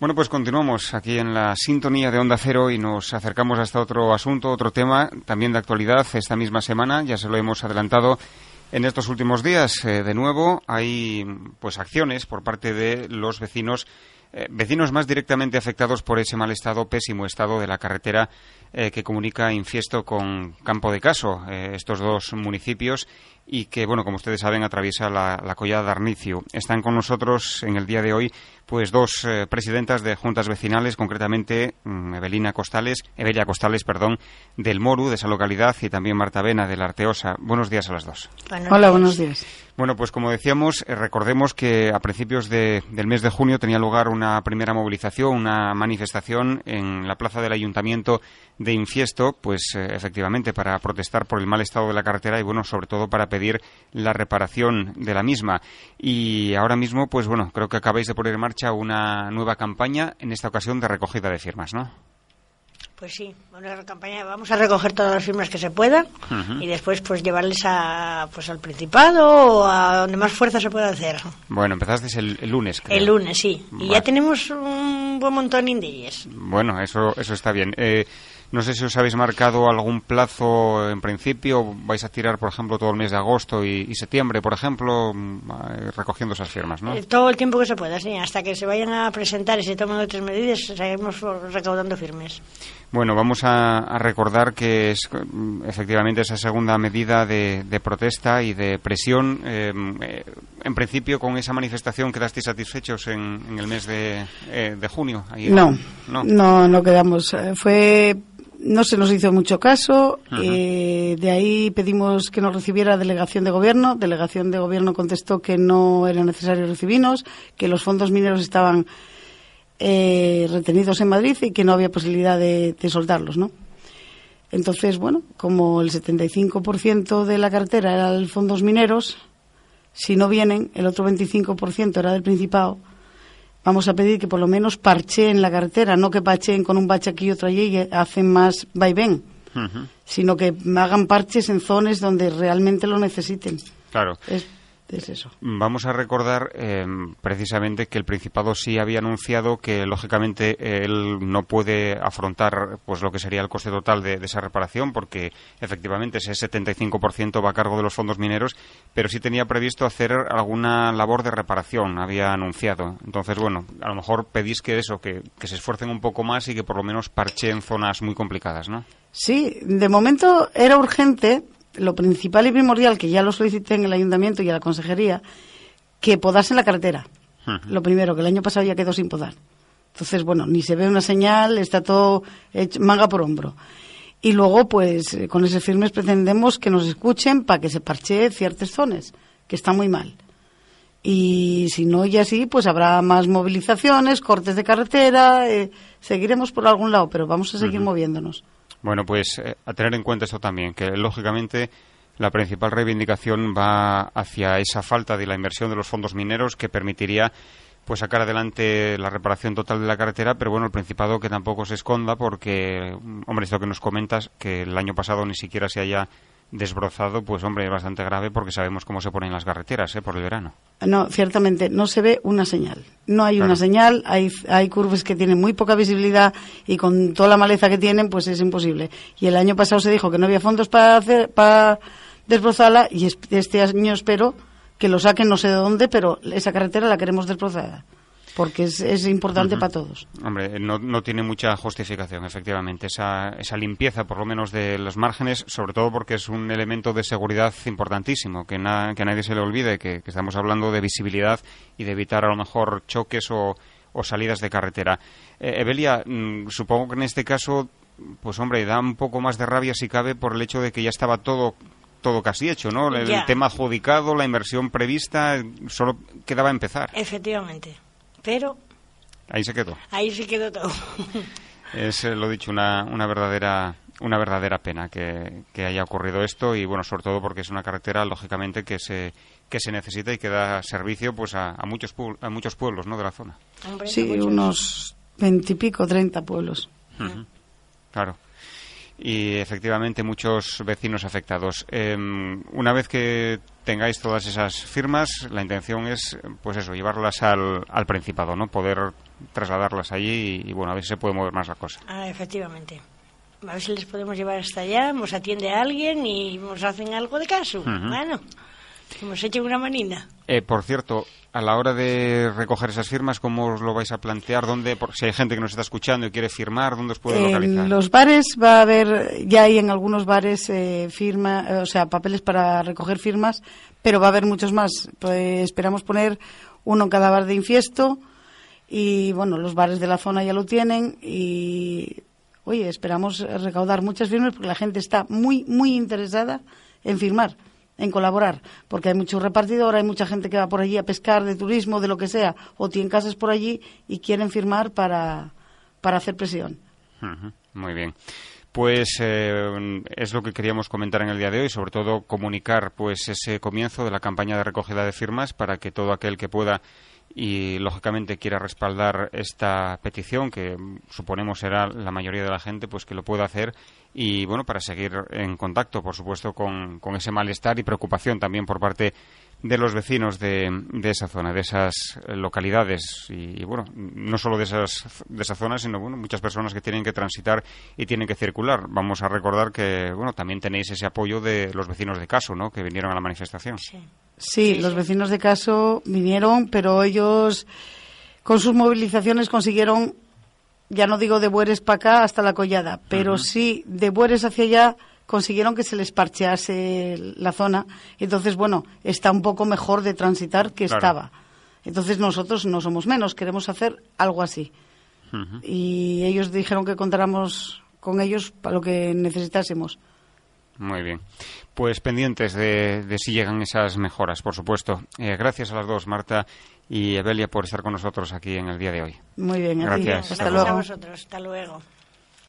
Bueno, pues continuamos aquí en la sintonía de Onda Cero y nos acercamos hasta otro asunto, otro tema, también de actualidad esta misma semana, ya se lo hemos adelantado en estos últimos días. Eh, de nuevo hay pues acciones por parte de los vecinos eh, vecinos más directamente afectados por ese mal estado, pésimo estado de la carretera eh, que comunica Infiesto con Campo de Caso, estos dos municipios, y que, bueno, como ustedes saben, atraviesa la, la collada de Arnicio. Están con nosotros en el día de hoy pues dos eh, presidentas de juntas vecinales, concretamente mm, Evelina Costales, Evelia Costales, perdón, del Moru, de esa localidad, y también Marta Vena, de la Arteosa. Buenos días a las dos. Hola, buenos días. Bueno, pues como decíamos, eh, recordemos que a principios del mes de junio tenía lugar una primera movilización, una manifestación en la plaza del Ayuntamiento de Infiesto, pues eh, efectivamente para protestar por el mal estado de la carretera y bueno, sobre todo para pedir la reparación de la misma. Y ahora mismo, pues bueno, creo que acabáis de poner en marcha una nueva campaña, en esta ocasión de recogida de firmas, ¿no? Pues sí, una campaña, vamos a recoger todas las firmas que se puedan y después pues llevarles a, pues al Principado o a donde más fuerza se pueda hacer. Bueno, empezaste el, lunes, creo. El lunes, sí. Y ya tenemos un buen montón de indies. Bueno, eso, eso está bien. Eh, no sé si os habéis marcado algún plazo en principio. ¿Vais a tirar, por ejemplo, todo el mes de agosto y, septiembre, por ejemplo, mm, eh, recogiendo esas firmas, ¿no? Eh, todo el tiempo que se pueda, sí. Hasta que se vayan a presentar y se tomen otras medidas, seguimos recaudando firmes. Bueno, vamos a, recordar que es mm, efectivamente esa segunda medida de, protesta y de presión. Em, eh, en principio, con esa manifestación, ¿quedasteis satisfechos en, el mes de, junio? no, no, no, no quedamos. Fue no se nos hizo mucho caso. Eh, de ahí pedimos que nos recibiera delegación de gobierno. Delegación de gobierno contestó que no era necesario recibirnos, que los fondos mineros estaban eh, retenidos en Madrid y que no había posibilidad de, soltarlos, ¿no? Entonces, bueno, como el 75% de la cartera era de fondos mineros, si no vienen, el otro 25% era del Principado, vamos a pedir que por lo menos parcheen la carretera, no que parcheen con un bache aquí y otro allí y hacen más vaivén, sino que hagan parches en zonas donde realmente lo necesiten. Claro eso. Vamos a recordar eh, precisamente que el Principado sí había anunciado que lógicamente él no puede afrontar pues lo que sería el coste total de, esa reparación porque efectivamente ese 75% va a cargo de los fondos mineros, pero sí tenía previsto hacer alguna labor de reparación, había anunciado. Entonces, bueno, a lo mejor pedís que eso, que, que se esfuercen un poco más y que por lo menos parchen zonas muy complicadas, ¿no? Sí, de momento era urgente lo principal y primordial, que ya lo solicité en el ayuntamiento y a la consejería, que podasen la carretera. Lo primero, que el año pasado ya quedó sin podar. Entonces, bueno, ni se ve una señal, está todo hecho, manga por hombro. Y luego, pues, eh, con ese firmes pretendemos que nos escuchen para que se parche ciertas zonas, que están muy mal. Y si no y así, pues habrá más movilizaciones, cortes de carretera, eh, seguiremos por algún lado, pero vamos a seguir moviéndonos. Bueno, pues eh, a tener en cuenta esto también, que lógicamente la principal reivindicación va hacia esa falta de la inversión de los fondos mineros que permitiría pues sacar adelante la reparación total de la carretera, pero bueno, el Principado que tampoco se esconda porque, hombre, esto que nos comentas, que el año pasado ni siquiera se haya desbrozado, pues hombre, es bastante grave porque sabemos cómo se ponen las carreteras ¿eh? por el verano. No, ciertamente, no se ve una señal. No hay una señal, hay, hay curvas que tienen muy poca visibilidad y con toda la maleza que tienen, pues es imposible. Y el año pasado se dijo que no había fondos para, hacer, para desbrozarla y este año espero que lo saquen no sé de dónde, pero esa carretera la queremos desbrozada porque es, importante para todos. Hombre, no, no, tiene mucha justificación, efectivamente, esa, esa limpieza, por lo menos, de los márgenes, sobre todo porque es un elemento de seguridad importantísimo, que, que nadie se le olvide, que, estamos hablando de visibilidad y de evitar a lo mejor choques o, o salidas de carretera. Eh, Evelia, mm, supongo que en este caso, pues hombre, da un poco más de rabia si cabe por el hecho de que ya estaba todo todo casi hecho, ¿no? El tema adjudicado, la inversión prevista, solo quedaba empezar. Efectivamente pero... Ahí se quedó. Ahí se quedó todo. es, eh, lo dicho, una, una verdadera una verdadera pena que, haya ocurrido esto y bueno sobre todo porque es una carretera lógicamente que se que se necesita y que da servicio pues a, muchos a muchos pueblos no de la zona. Sí unos veintipico treinta pueblos. Claro y efectivamente muchos vecinos afectados. Em, una vez que tengáis todas esas firmas, la intención es, pues eso, llevarlas al, al Principado, ¿no? Poder trasladarlas allí y, bueno, a ver si se puede mover más la cosa. Ah, efectivamente. A ver si les podemos llevar hasta allá, nos atiende a alguien y nos hacen algo de caso. Bueno, hemos hecho una manina. Eh, por cierto, a la hora de recoger esas firmas, ¿cómo os lo vais a plantear? ¿Dónde, por, si hay gente que nos está escuchando y quiere firmar, ¿dónde os puede localizar? En los bares va a haber, ya hay en algunos bares eh, firma, eh, o sea, papeles para recoger firmas, pero va a haber muchos más. Pues esperamos poner uno en cada bar de infiesto y, bueno, los bares de la zona ya lo tienen y, oye, esperamos recaudar muchas firmas porque la gente está muy, muy interesada en firmar en colaborar, porque hay mucho repartidor, hay mucha gente que va por allí a pescar, de turismo, de lo que sea, o tienen casas por allí y quieren firmar para, para hacer presión. Muy bien. Pues eh, es lo que queríamos comentar en el día de hoy, sobre todo comunicar pues ese comienzo de la campaña de recogida de firmas para que todo aquel que pueda y lógicamente quiera respaldar esta petición que suponemos será la mayoría de la gente pues que lo pueda hacer y bueno para seguir en contacto por supuesto con, con ese malestar y preocupación también por parte de los vecinos de, de esa zona, de esas localidades y, bueno, no solo de esas de esa zona, sino bueno, muchas personas que tienen que transitar y tienen que circular. Vamos a recordar que bueno, también tenéis ese apoyo de los vecinos de Caso, ¿no? que vinieron a la manifestación. Sí. Sí, los vecinos de Caso vinieron, pero ellos con sus movilizaciones consiguieron, ya no digo de Bueres para acá hasta la collada, pero sí de Bueres hacia allá consiguieron que se les parchease la zona. Entonces, bueno, está un poco mejor de transitar que estaba. Entonces nosotros no somos menos, queremos hacer algo así. Y ellos dijeron que contáramos con ellos para lo que necesitásemos. Muy bien. Pues pendientes de, si llegan esas mejoras, por supuesto. Eh, gracias a las dos, Marta y Evelia, por estar con nosotros aquí en el día de hoy. Muy bien, gracias. Hasta, luego. A vosotros. Hasta luego.